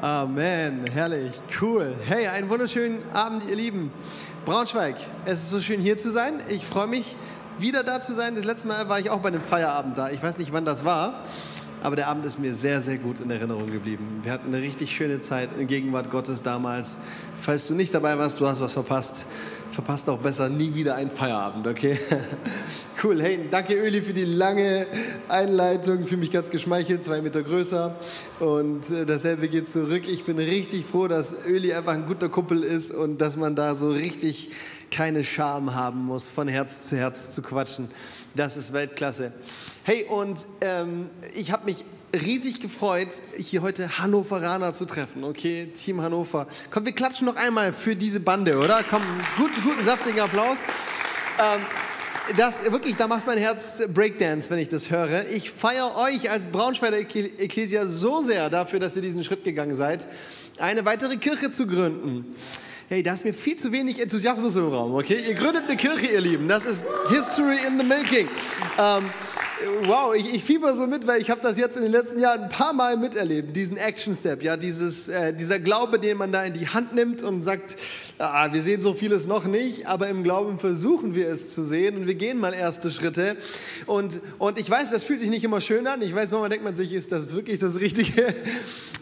Amen, herrlich, cool. Hey, einen wunderschönen Abend, ihr Lieben. Braunschweig, es ist so schön hier zu sein. Ich freue mich, wieder da zu sein. Das letzte Mal war ich auch bei einem Feierabend da. Ich weiß nicht, wann das war, aber der Abend ist mir sehr, sehr gut in Erinnerung geblieben. Wir hatten eine richtig schöne Zeit in Gegenwart Gottes damals. Falls du nicht dabei warst, du hast was verpasst verpasst auch besser nie wieder einen Feierabend, okay? cool, hey, danke Öli für die lange Einleitung, fühle mich ganz geschmeichelt, zwei Meter größer und äh, dasselbe geht zurück. Ich bin richtig froh, dass Öli einfach ein guter Kumpel ist und dass man da so richtig keine Scham haben muss, von Herz zu Herz zu quatschen. Das ist Weltklasse. Hey, und ähm, ich habe mich riesig gefreut, hier heute Hannoveraner zu treffen. Okay, Team Hannover. Komm, wir klatschen noch einmal für diese Bande, oder? Komm, guten, guten saftigen Applaus. Ähm, das wirklich, da macht mein Herz Breakdance, wenn ich das höre. Ich feiere euch als Braunschweiger Ekklesia so sehr dafür, dass ihr diesen Schritt gegangen seid, eine weitere Kirche zu gründen. Hey, da ist mir viel zu wenig Enthusiasmus im Raum, okay? Ihr gründet eine Kirche, ihr Lieben. Das ist History in the Making. Ähm, wow, ich, ich fieber so mit, weil ich habe das jetzt in den letzten Jahren ein paar Mal miterlebt, diesen Action Step, ja, dieses, äh, dieser Glaube, den man da in die Hand nimmt und sagt, ah, wir sehen so vieles noch nicht, aber im Glauben versuchen wir es zu sehen und wir gehen mal erste Schritte. Und, und ich weiß, das fühlt sich nicht immer schön an. Ich weiß, manchmal denkt man sich, ist das wirklich das Richtige?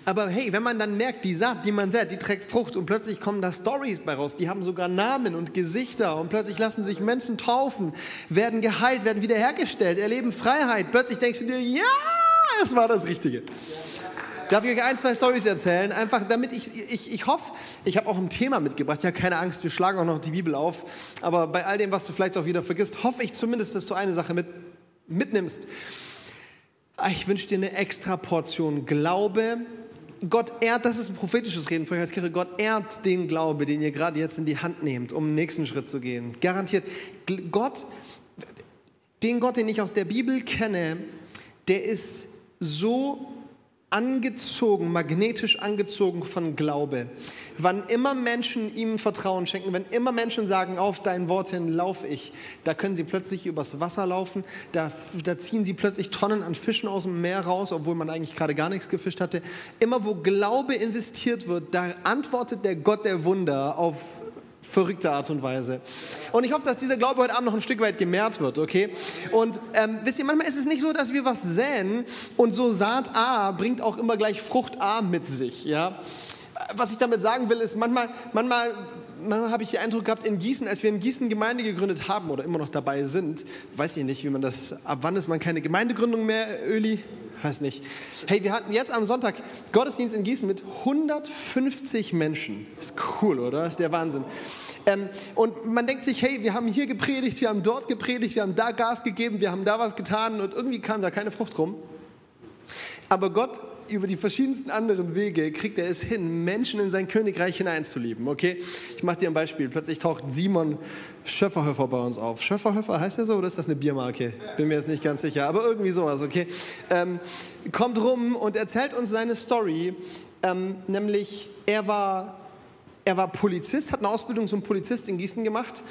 Aber hey, wenn man dann merkt, die Saat, die man sät, die trägt Frucht und plötzlich kommen da Stories bei raus, die haben sogar Namen und Gesichter und plötzlich lassen sich Menschen taufen, werden geheilt, werden wiederhergestellt, erleben Freiheit. Plötzlich denkst du dir, ja, es war das Richtige. Darf ich euch ein, zwei Stories erzählen? Einfach damit ich, ich, ich hoffe, ich habe auch ein Thema mitgebracht. Ja, keine Angst, wir schlagen auch noch die Bibel auf. Aber bei all dem, was du vielleicht auch wieder vergisst, hoffe ich zumindest, dass du eine Sache mit, mitnimmst. Ich wünsche dir eine extra Portion Glaube. Gott ehrt, das ist ein prophetisches Reden für euch als Kirche, Gott ehrt den Glaube, den ihr gerade jetzt in die Hand nehmt, um den nächsten Schritt zu gehen. Garantiert. Gott, den Gott, den ich aus der Bibel kenne, der ist so angezogen, magnetisch angezogen von Glaube. Wann immer Menschen ihm Vertrauen schenken, wenn immer Menschen sagen, auf dein Wort hin laufe ich, da können sie plötzlich übers Wasser laufen, da, da ziehen sie plötzlich Tonnen an Fischen aus dem Meer raus, obwohl man eigentlich gerade gar nichts gefischt hatte. Immer wo Glaube investiert wird, da antwortet der Gott der Wunder auf verrückte Art und Weise. Und ich hoffe, dass dieser Glaube heute Abend noch ein Stück weit gemehrt wird, okay? Und ähm, wisst ihr, manchmal ist es nicht so, dass wir was säen und so Saat A bringt auch immer gleich Frucht A mit sich, ja? Was ich damit sagen will, ist manchmal, manchmal, manchmal habe ich den Eindruck gehabt, in Gießen, als wir in Gießen Gemeinde gegründet haben oder immer noch dabei sind, weiß ich nicht, wie man das, ab wann ist man keine Gemeindegründung mehr, Öli? Weiß nicht. Hey, wir hatten jetzt am Sonntag Gottesdienst in Gießen mit 150 Menschen. Ist cool, oder? Ist der Wahnsinn. Ähm, und man denkt sich, hey, wir haben hier gepredigt, wir haben dort gepredigt, wir haben da Gas gegeben, wir haben da was getan und irgendwie kam da keine Frucht rum. Aber Gott über die verschiedensten anderen Wege kriegt er es hin, Menschen in sein Königreich hineinzulieben. Okay, ich mache dir ein Beispiel. Plötzlich taucht Simon Schöfferhöfer bei uns auf. Schöfferhöfer heißt er so oder ist das eine Biermarke? Bin mir jetzt nicht ganz sicher, aber irgendwie sowas. Okay, ähm, kommt rum und erzählt uns seine Story. Ähm, nämlich er war er war Polizist, hat eine Ausbildung zum Polizist in Gießen gemacht,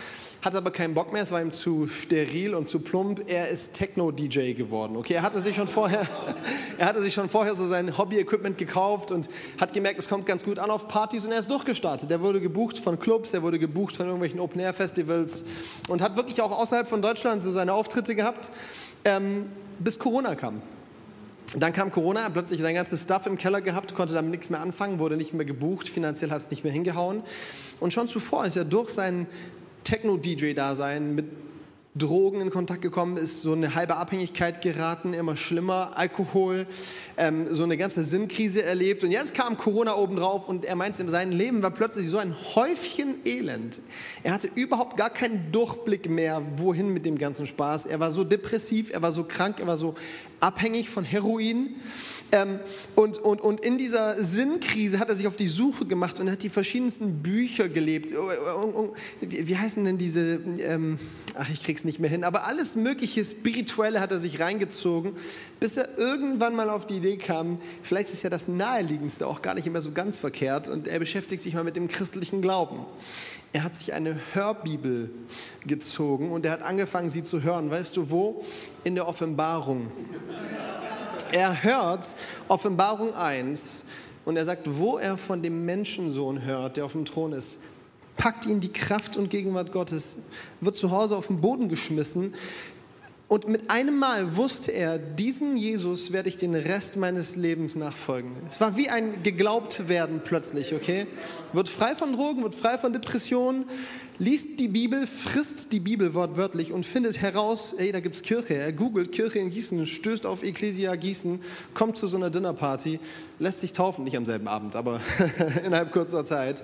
hat aber keinen Bock mehr, es war ihm zu steril und zu plump. Er ist Techno-DJ geworden. Okay, er hatte sich schon vorher, er hatte sich schon vorher so sein Hobby-Equipment gekauft und hat gemerkt, es kommt ganz gut an auf Partys und er ist durchgestartet. Er wurde gebucht von Clubs, er wurde gebucht von irgendwelchen Open-Air-Festivals und hat wirklich auch außerhalb von Deutschland so seine Auftritte gehabt, ähm, bis Corona kam. Dann kam Corona, hat plötzlich sein ganzes Stuff im Keller gehabt, konnte damit nichts mehr anfangen, wurde nicht mehr gebucht, finanziell hat es nicht mehr hingehauen. Und schon zuvor ist er durch sein Techno-DJ-Dasein mit Drogen in Kontakt gekommen ist, so eine halbe Abhängigkeit geraten, immer schlimmer, Alkohol, ähm, so eine ganze Sinnkrise erlebt. Und jetzt kam Corona obendrauf und er meinte, sein Leben war plötzlich so ein Häufchen Elend. Er hatte überhaupt gar keinen Durchblick mehr, wohin mit dem ganzen Spaß. Er war so depressiv, er war so krank, er war so abhängig von Heroin. Ähm, und, und, und in dieser Sinnkrise hat er sich auf die Suche gemacht und hat die verschiedensten Bücher gelebt. Wie heißen denn diese... Ähm, ach, ich krieg's nicht mehr hin, aber alles mögliche Spirituelle hat er sich reingezogen, bis er irgendwann mal auf die Idee kam, vielleicht ist ja das Naheliegendste auch gar nicht immer so ganz verkehrt und er beschäftigt sich mal mit dem christlichen Glauben. Er hat sich eine Hörbibel gezogen und er hat angefangen, sie zu hören. Weißt du wo? In der Offenbarung. Er hört Offenbarung 1 Und er sagt, wo er von dem Menschensohn hört, der auf dem Thron ist, packt ihn die Kraft und Gegenwart Gottes, wird zu Hause auf den Boden geschmissen. Und mit einem Mal wusste er, diesen Jesus werde ich den Rest meines Lebens nachfolgen. Es war wie ein geglaubt werden plötzlich, okay? Wird frei von Drogen, wird frei von Depressionen, liest die Bibel, frisst die Bibel wortwörtlich und findet heraus, ey, da gibt es Kirche. Er googelt Kirche in Gießen, stößt auf Ecclesia Gießen, kommt zu so einer Dinnerparty, lässt sich taufen, nicht am selben Abend, aber innerhalb kurzer Zeit.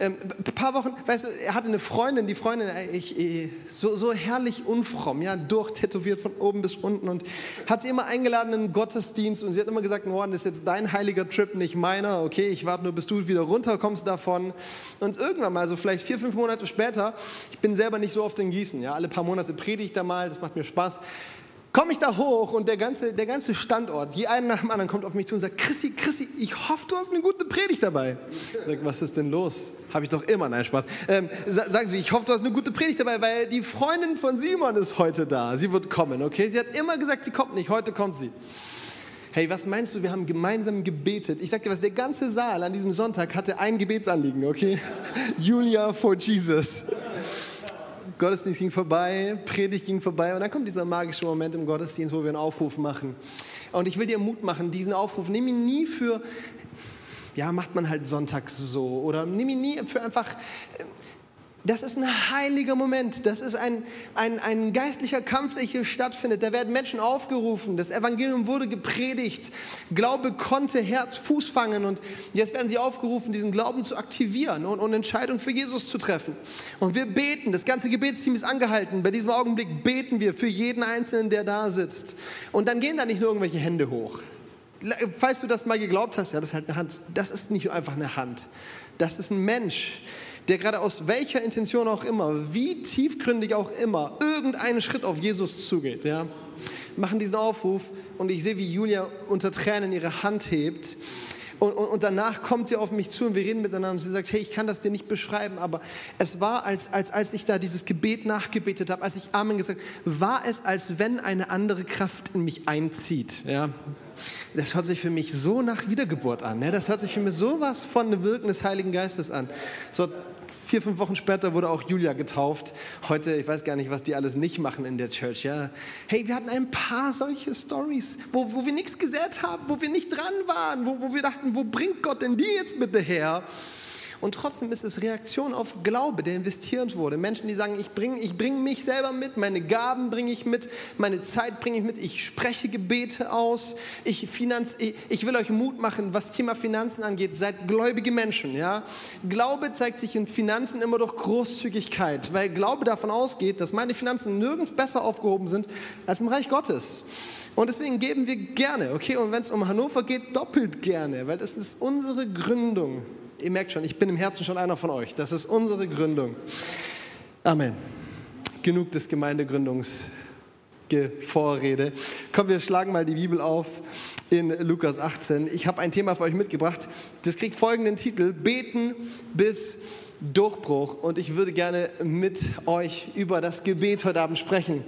Ähm, ein paar Wochen, weißt du, er hatte eine Freundin, die Freundin, ich, ich, so, so herrlich unfromm, ja, durchtätowiert von oben bis unten und hat sie immer eingeladen in den Gottesdienst und sie hat immer gesagt, oh, das ist jetzt dein heiliger Trip, nicht meiner, okay, ich warte nur, bis du wieder runterkommst davon. Und irgendwann mal, so vielleicht vier, fünf Monate später, ich bin selber nicht so oft in Gießen, ja, alle paar Monate predige ich da mal, das macht mir Spaß, komme ich da hoch und der ganze, der ganze Standort, die einen nach dem anderen kommt auf mich zu und sagt, Chrissy, Chrissy, ich hoffe, du hast eine gute Predigt dabei. Ich sage, was ist denn los? Habe ich doch immer, nein, Spaß. Ähm, sagen Sie, ich hoffe, du hast eine gute Predigt dabei, weil die Freundin von Simon ist heute da. Sie wird kommen, okay? Sie hat immer gesagt, sie kommt nicht, heute kommt sie. Hey, was meinst du, wir haben gemeinsam gebetet. Ich sag dir was, der ganze Saal an diesem Sonntag hatte ein Gebetsanliegen, okay? Julia for Jesus. Gottesdienst ging vorbei, Predigt ging vorbei und dann kommt dieser magische Moment im Gottesdienst, wo wir einen Aufruf machen. Und ich will dir Mut machen, diesen Aufruf, nimm ihn nie für, ja, macht man halt sonntags so oder nimm ihn nie für einfach das ist ein heiliger Moment. Das ist ein, ein, ein geistlicher Kampf, der hier stattfindet. Da werden Menschen aufgerufen. Das Evangelium wurde gepredigt. Glaube konnte Herz, Fuß fangen. Und jetzt werden sie aufgerufen, diesen Glauben zu aktivieren und, und Entscheidungen für Jesus zu treffen. Und wir beten. Das ganze Gebetsteam ist angehalten. Bei diesem Augenblick beten wir für jeden Einzelnen, der da sitzt. Und dann gehen da nicht nur irgendwelche Hände hoch. Falls du das mal geglaubt hast, ja, das ist halt eine Hand. Das ist nicht einfach eine Hand. Das ist ein Mensch der gerade aus welcher Intention auch immer, wie tiefgründig auch immer, irgendeinen Schritt auf Jesus zugeht, ja, machen diesen Aufruf und ich sehe, wie Julia unter Tränen ihre Hand hebt. Und, und, und, danach kommt sie auf mich zu und wir reden miteinander und sie sagt, hey, ich kann das dir nicht beschreiben, aber es war, als, als, als ich da dieses Gebet nachgebetet habe, als ich Amen gesagt habe, war es, als wenn eine andere Kraft in mich einzieht. Ja? Das hört sich für mich so nach Wiedergeburt an. Ja? Das hört sich für mich sowas von Wirken des Heiligen Geistes an. So vier, fünf Wochen später wurde auch Julia getauft. Heute, ich weiß gar nicht, was die alles nicht machen in der Church. Ja. Hey, wir hatten ein paar solche Stories, wo, wo wir nichts gesät haben, wo wir nicht dran waren, wo, wo wir dachten, wo bringt Gott denn die jetzt bitte her? Und trotzdem ist es Reaktion auf Glaube, der investiert wurde. Menschen, die sagen, ich bringe ich bring mich selber mit, meine Gaben bringe ich mit, meine Zeit bringe ich mit, ich spreche Gebete aus, ich, finanz, ich, ich will euch Mut machen, was Thema Finanzen angeht, seid gläubige Menschen. Ja? Glaube zeigt sich in Finanzen immer durch Großzügigkeit, weil Glaube davon ausgeht, dass meine Finanzen nirgends besser aufgehoben sind als im Reich Gottes. Und deswegen geben wir gerne, okay? Und wenn es um Hannover geht, doppelt gerne, weil das ist unsere Gründung ihr merkt schon, ich bin im Herzen schon einer von euch. Das ist unsere Gründung. Amen. Genug des Gemeindegründungsvorrede. Komm, wir schlagen mal die Bibel auf in Lukas 18. Ich habe ein Thema für euch mitgebracht. Das kriegt folgenden Titel: Beten bis Durchbruch. Und ich würde gerne mit euch über das Gebet heute Abend sprechen.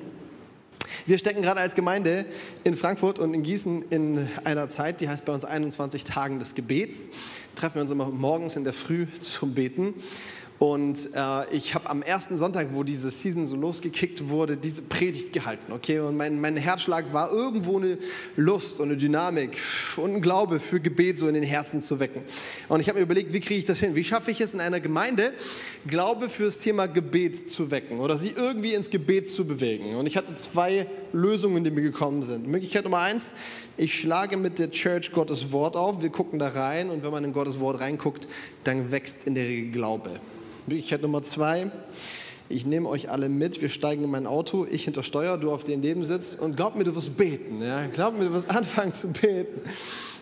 Wir stecken gerade als Gemeinde in Frankfurt und in Gießen in einer Zeit, die heißt bei uns 21 Tagen des Gebets. Treffen wir uns immer morgens in der Früh zum Beten. Und äh, ich habe am ersten Sonntag, wo diese Season so losgekickt wurde, diese Predigt gehalten. Okay, und mein, mein Herzschlag war irgendwo eine Lust und eine Dynamik und ein Glaube für Gebet so in den Herzen zu wecken. Und ich habe mir überlegt, wie kriege ich das hin? Wie schaffe ich es in einer Gemeinde, Glaube fürs Thema Gebet zu wecken oder sie irgendwie ins Gebet zu bewegen? Und ich hatte zwei Lösungen, die mir gekommen sind. Möglichkeit Nummer eins: Ich schlage mit der Church Gottes Wort auf. Wir gucken da rein und wenn man in Gottes Wort reinguckt, dann wächst in der Regel Glaube. Möglichkeit Nummer zwei, ich nehme euch alle mit, wir steigen in mein Auto, ich hinter Steuer, du auf den Nebensitz und glaub mir, du wirst beten. Ja? Glaub mir, du wirst anfangen zu beten.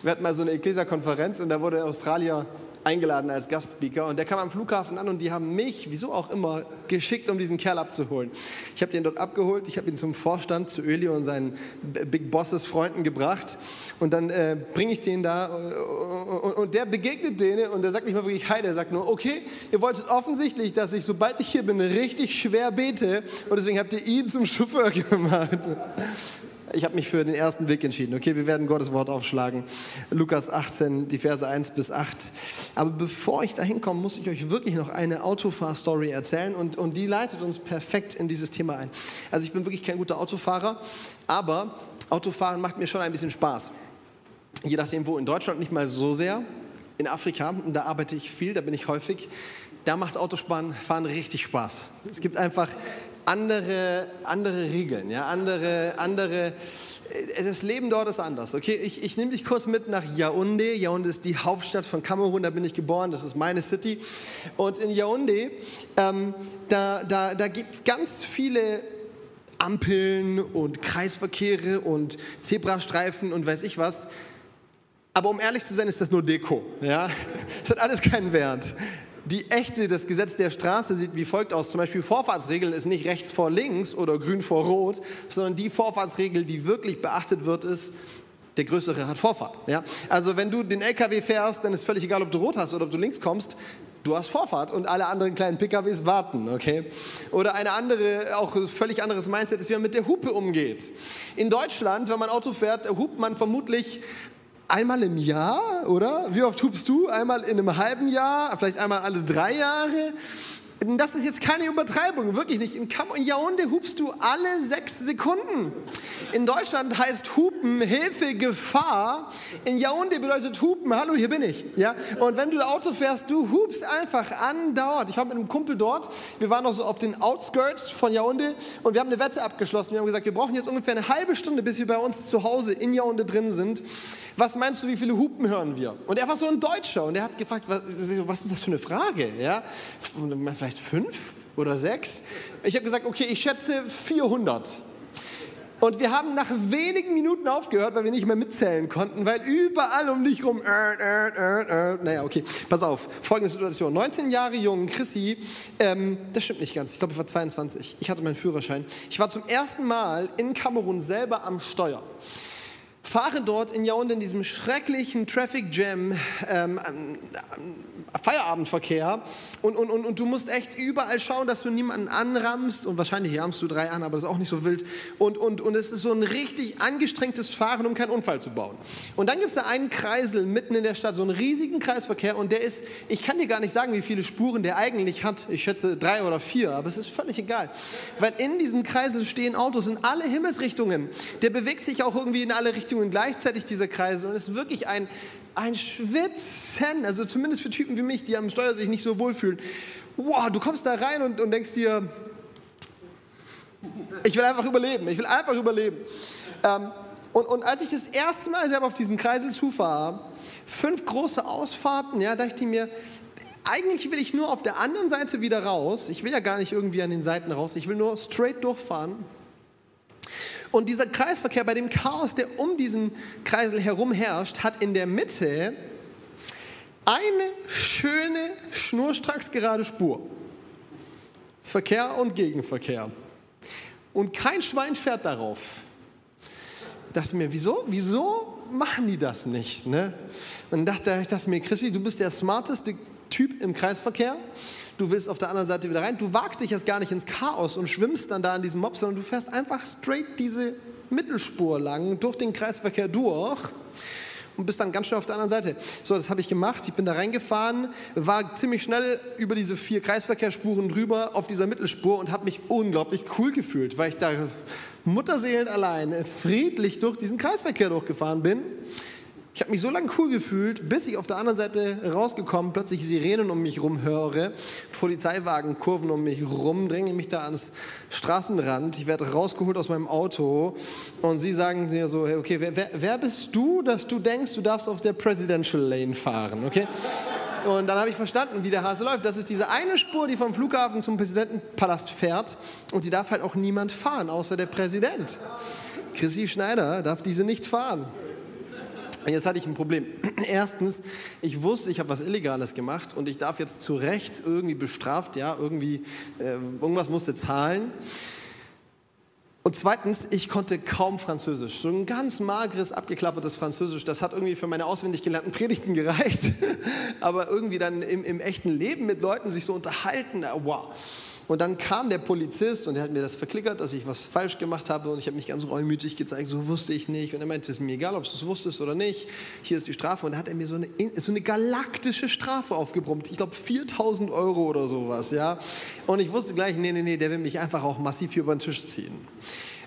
Wir hatten mal so eine Ecclesia-Konferenz und da wurde Australier eingeladen als Gastspeaker und der kam am Flughafen an und die haben mich, wieso auch immer, geschickt, um diesen Kerl abzuholen. Ich habe den dort abgeholt, ich habe ihn zum Vorstand, zu Öli und seinen Big Bosses Freunden gebracht und dann äh, bringe ich den da und, und, der begegnet denen und der sagt nicht mal wirklich Hi, der sagt nur, okay, ihr wolltet offensichtlich, dass ich, sobald ich hier bin, richtig schwer bete und deswegen habt ihr ihn zum Chauffeur gemacht. Ich habe mich für den ersten Weg entschieden. Okay, wir werden Gottes Wort aufschlagen. Lukas 18, die Verse 1 bis 8. Aber bevor ich da hinkomme, muss ich euch wirklich noch eine Autofahr-Story erzählen und, und die leitet uns perfekt in dieses Thema ein. Also ich bin wirklich kein guter Autofahrer, aber Autofahren macht mir schon ein bisschen Spaß. Je nachdem wo, in Deutschland nicht mal so sehr. In Afrika, da arbeite ich viel, da bin ich häufig da macht Autofahren fahren richtig Spaß. Es gibt einfach andere, andere Regeln, ja, andere, andere, äh, das Leben dort ist anders. Okay, ich, ich nehme dich kurz mit nach Yaoundé. Yaoundé ist die Hauptstadt von Kamerun, da bin ich geboren, das ist meine City. Und in Yaoundé, ähm, da, da, da gibt es ganz viele Ampeln und Kreisverkehre und Zebrastreifen und weiß ich was. Aber um ehrlich zu sein, ist das nur Deko. Ja? Das hat alles keinen Wert die echte, das Gesetz der Straße sieht wie folgt aus. Zum Beispiel Vorfahrtsregel ist nicht rechts vor links oder grün vor rot, sondern die Vorfahrtsregel, die wirklich beachtet wird, ist, der Größere hat Vorfahrt. Ja? Also wenn du den LKW fährst, dann ist völlig egal, ob du rot hast oder ob du links kommst, du hast Vorfahrt und alle anderen kleinen PKWs warten, okay? Oder eine andere, auch völlig anderes Mindset ist, wie man mit der Hupe umgeht. In Deutschland, wenn man Auto fährt, hupt man vermutlich Einmal im Jahr, oder? Wie oft hupst du? Einmal in einem halben Jahr, vielleicht einmal alle drei Jahre? Das ist jetzt keine Übertreibung, wirklich nicht. In Yaoundé hupst du alle sechs Sekunden. In Deutschland heißt Hupen Hilfe, Gefahr. In Yaoundé bedeutet Hupen, hallo, hier bin ich. Ja? Und wenn du Auto fährst, du hupst einfach andauernd. Ich war mit einem Kumpel dort, wir waren noch so auf den Outskirts von Yaoundé und wir haben eine Wette abgeschlossen. Wir haben gesagt, wir brauchen jetzt ungefähr eine halbe Stunde, bis wir bei uns zu Hause in Yaoundé drin sind. Was meinst du, wie viele Hupen hören wir? Und er war so ein Deutscher und er hat gefragt, was, was ist das für eine Frage? Ja? Vielleicht fünf oder sechs? Ich habe gesagt, okay, ich schätze 400. Und wir haben nach wenigen Minuten aufgehört, weil wir nicht mehr mitzählen konnten, weil überall um dich rum. Äh, äh, äh, äh. naja, okay, pass auf. Folgende Situation: 19 Jahre jung, Chrissy, ähm, das stimmt nicht ganz. Ich glaube, ich war 22. Ich hatte meinen Führerschein. Ich war zum ersten Mal in Kamerun selber am Steuer fahre dort in Yaoundé in diesem schrecklichen Traffic Jam, ähm, ähm, Feierabendverkehr. Und, und, und, und du musst echt überall schauen, dass du niemanden anrammst. Und wahrscheinlich rammst du drei an, aber das ist auch nicht so wild. Und, und, und es ist so ein richtig angestrengtes Fahren, um keinen Unfall zu bauen. Und dann gibt es da einen Kreisel mitten in der Stadt, so einen riesigen Kreisverkehr. Und der ist, ich kann dir gar nicht sagen, wie viele Spuren der eigentlich hat, ich schätze drei oder vier, aber es ist völlig egal, weil in diesem Kreisel stehen Autos in alle Himmelsrichtungen, der bewegt sich auch irgendwie in alle Richtungen gleichzeitig, dieser Kreisel und es ist wirklich ein ein Schwitzen, also zumindest für Typen wie mich, die am Steuer sich nicht so wohlfühlen. Wow, du kommst da rein und, und denkst dir, ich will einfach überleben, ich will einfach überleben. Ähm, und, und als ich das erste Mal selber auf diesen Kreisel zufahre, fünf große Ausfahrten, ja, dachte ich mir, eigentlich will ich nur auf der anderen Seite wieder raus. Ich will ja gar nicht irgendwie an den Seiten raus. Ich will nur straight durchfahren. Und dieser Kreisverkehr, bei dem Chaos, der um diesen Kreisel herum herrscht, hat in der Mitte eine schöne, schnurstracks gerade Spur. Verkehr und Gegenverkehr. Und kein Schwein fährt darauf. Ich dachte mir, wieso? Wieso machen die das nicht? Ne? Und dachte, ich dachte mir, Christi, du bist der smarteste Typ im Kreisverkehr du willst auf der anderen Seite wieder rein. Du wagst dich jetzt gar nicht ins Chaos und schwimmst dann da in diesem Mob, sondern du fährst einfach straight diese Mittelspur lang durch den Kreisverkehr durch und bist dann ganz schnell auf der anderen Seite. So, das habe ich gemacht. Ich bin da reingefahren, war ziemlich schnell über diese vier Kreisverkehrsspuren drüber auf dieser Mittelspur und habe mich unglaublich cool gefühlt, weil ich da Mutterseelen allein friedlich durch diesen Kreisverkehr durchgefahren bin. Ich habe mich so lange cool gefühlt, bis ich auf der anderen Seite rausgekommen, plötzlich Sirenen um mich rum höre, Polizeiwagen kurven um mich rum, dränge mich da ans Straßenrand. Ich werde rausgeholt aus meinem Auto und sie sagen mir so, okay, wer, wer, wer bist du, dass du denkst, du darfst auf der Presidential Lane fahren, okay? Und dann habe ich verstanden, wie der Hase läuft. Das ist diese eine Spur, die vom Flughafen zum Präsidentenpalast fährt und die darf halt auch niemand fahren, außer der Präsident. Chrissy Schneider darf diese nicht fahren. Jetzt hatte ich ein Problem. Erstens, ich wusste, ich habe was Illegales gemacht und ich darf jetzt zu Recht irgendwie bestraft, ja, irgendwie, äh, irgendwas musste zahlen. Und zweitens, ich konnte kaum Französisch. So ein ganz mageres, abgeklappertes Französisch, das hat irgendwie für meine auswendig gelernten Predigten gereicht. Aber irgendwie dann im, im echten Leben mit Leuten sich so unterhalten, wow. Und dann kam der Polizist und er hat mir das verklickert, dass ich was falsch gemacht habe und ich habe mich ganz reumütig gezeigt, so wusste ich nicht. Und er meinte, es ist mir egal, ob du es wusstest oder nicht, hier ist die Strafe. Und da hat er mir so eine, so eine galaktische Strafe aufgebrummt. Ich glaube 4000 Euro oder sowas, ja. Und ich wusste gleich, nee, nee, nee, der will mich einfach auch massiv hier über den Tisch ziehen.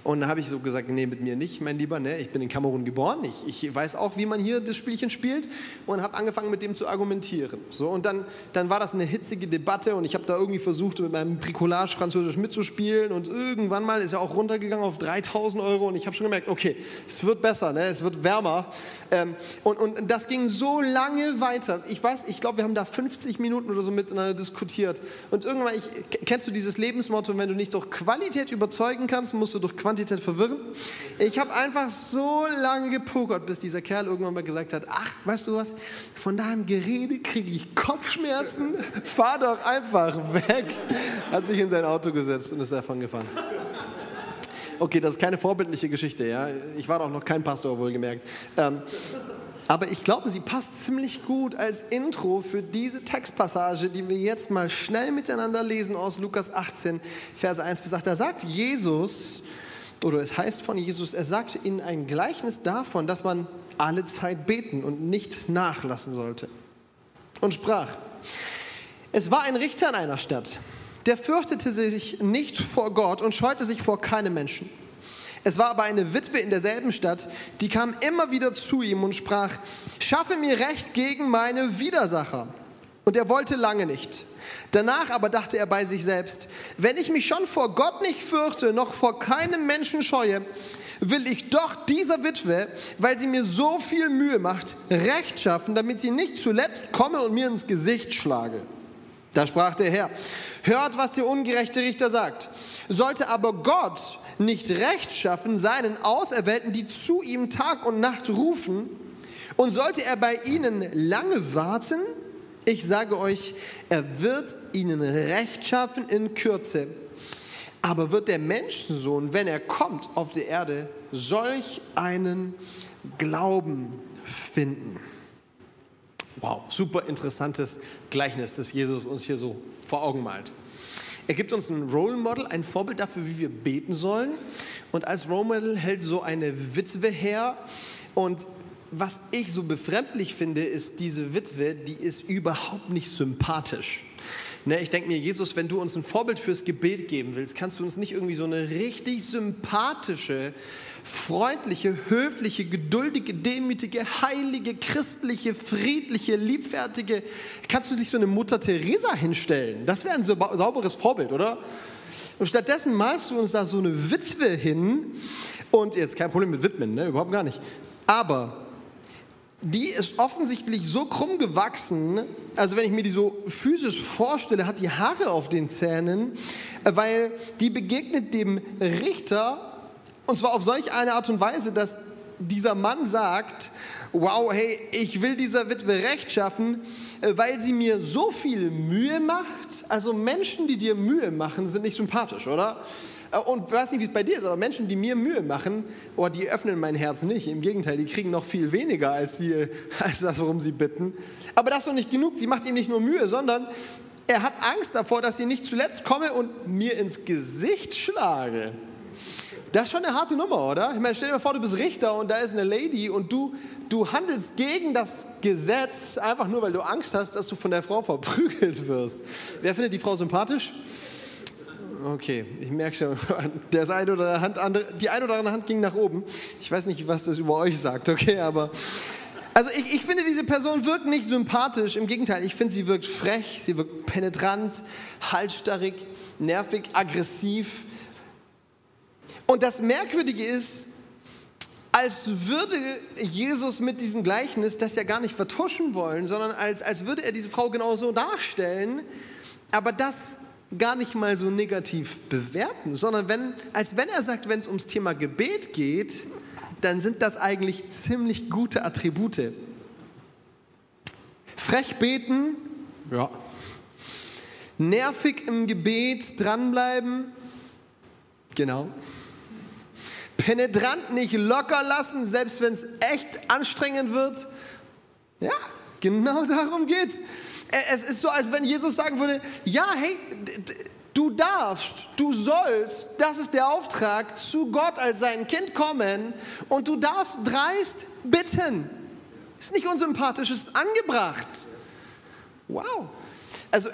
Und dann habe ich so gesagt, nee, mit mir nicht, mein Lieber, ne? ich bin in Kamerun geboren, ich, ich weiß auch, wie man hier das Spielchen spielt und habe angefangen, mit dem zu argumentieren. So, und dann, dann war das eine hitzige Debatte und ich habe da irgendwie versucht, mit meinem Bricolage Französisch mitzuspielen und irgendwann mal ist er auch runtergegangen auf 3000 Euro und ich habe schon gemerkt, okay, es wird besser, ne? es wird wärmer. Ähm, und, und das ging so lange weiter. Ich weiß, ich glaube, wir haben da 50 Minuten oder so miteinander diskutiert. Und irgendwann, ich, kennst du dieses Lebensmotto, wenn du nicht durch Qualität überzeugen kannst, musst du durch Quantität Quantität verwirren. Ich habe einfach so lange gepokert, bis dieser Kerl irgendwann mal gesagt hat, ach, weißt du was, von deinem Gerede kriege ich Kopfschmerzen, fahr doch einfach weg. Hat sich in sein Auto gesetzt und ist davon gefahren. Okay, das ist keine vorbildliche Geschichte, ja. Ich war doch noch kein Pastor, wohlgemerkt. Ähm, aber ich glaube, sie passt ziemlich gut als Intro für diese Textpassage, die wir jetzt mal schnell miteinander lesen aus Lukas 18, Verse 1 bis 8. Da sagt Jesus, oder es heißt von Jesus, er sagte ihnen ein Gleichnis davon, dass man alle Zeit beten und nicht nachlassen sollte. Und sprach, es war ein Richter in einer Stadt, der fürchtete sich nicht vor Gott und scheute sich vor keinem Menschen. Es war aber eine Witwe in derselben Stadt, die kam immer wieder zu ihm und sprach, schaffe mir Recht gegen meine Widersacher. Und er wollte lange nicht. Danach aber dachte er bei sich selbst, wenn ich mich schon vor Gott nicht fürchte, noch vor keinem Menschen scheue, will ich doch dieser Witwe, weil sie mir so viel Mühe macht, Recht schaffen, damit sie nicht zuletzt komme und mir ins Gesicht schlage. Da sprach der Herr, hört, was der ungerechte Richter sagt. Sollte aber Gott nicht Recht schaffen seinen Auserwählten, die zu ihm Tag und Nacht rufen, und sollte er bei ihnen lange warten, ich sage euch, er wird ihnen Recht schaffen in Kürze. Aber wird der Menschensohn, wenn er kommt auf die Erde, solch einen Glauben finden? Wow, super interessantes Gleichnis, das Jesus uns hier so vor Augen malt. Er gibt uns ein Role Model, ein Vorbild dafür, wie wir beten sollen. Und als Role Model hält so eine Witwe her. Und was ich so befremdlich finde, ist diese Witwe, die ist überhaupt nicht sympathisch. Ne, ich denke mir, Jesus, wenn du uns ein Vorbild fürs Gebet geben willst, kannst du uns nicht irgendwie so eine richtig sympathische, freundliche, höfliche, geduldige, demütige, heilige, christliche, friedliche, liebfertige, kannst du sich so eine Mutter Teresa hinstellen? Das wäre ein sauberes Vorbild, oder? Und stattdessen malst du uns da so eine Witwe hin und jetzt kein Problem mit Widmen, ne? überhaupt gar nicht. Aber die ist offensichtlich so krumm gewachsen, also wenn ich mir die so physisch vorstelle, hat die Haare auf den Zähnen, weil die begegnet dem Richter und zwar auf solch eine Art und Weise, dass dieser Mann sagt, wow, hey, ich will dieser Witwe Recht schaffen, weil sie mir so viel Mühe macht. Also Menschen, die dir Mühe machen, sind nicht sympathisch, oder? Äh, und weiß nicht, wie es bei dir ist, aber Menschen, die mir Mühe machen, oh, die öffnen mein Herz nicht. Im Gegenteil, die kriegen noch viel weniger als, die, als das, worum sie bitten. Aber das ist noch nicht genug. Sie macht ihm nicht nur Mühe, sondern er hat Angst davor, dass sie nicht zuletzt komme und mir ins Gesicht schlage. Das ist schon eine harte Nummer, oder? Ich meine, stell dir mal vor, du bist Richter und da ist eine Lady und du, du handelst gegen das Gesetz, einfach nur, weil du Angst hast, dass du von der Frau verprügelt wirst. Wer findet die Frau sympathisch? Okay, ich merke schon, das eine oder Hand, andere, die eine oder andere Hand ging nach oben. Ich weiß nicht, was das über euch sagt, okay, aber. Also ich, ich finde, diese Person wirkt nicht sympathisch. Im Gegenteil, ich finde, sie wirkt frech, sie wirkt penetrant, halsstarrig, nervig, aggressiv. Und das Merkwürdige ist, als würde Jesus mit diesem Gleichnis das ja gar nicht vertuschen wollen, sondern als, als würde er diese Frau genauso darstellen. Aber das gar nicht mal so negativ bewerten, sondern wenn, als wenn er sagt, wenn es ums Thema Gebet geht, dann sind das eigentlich ziemlich gute Attribute. Frech beten, ja. Nervig im Gebet dranbleiben, genau. Penetrant nicht locker lassen, selbst wenn es echt anstrengend wird, ja, genau darum geht's. Es ist so, als wenn Jesus sagen würde, ja, hey, du darfst, du sollst, das ist der Auftrag, zu Gott als sein Kind kommen und du darfst dreist bitten. Ist nicht unsympathisch, ist angebracht. Wow. Also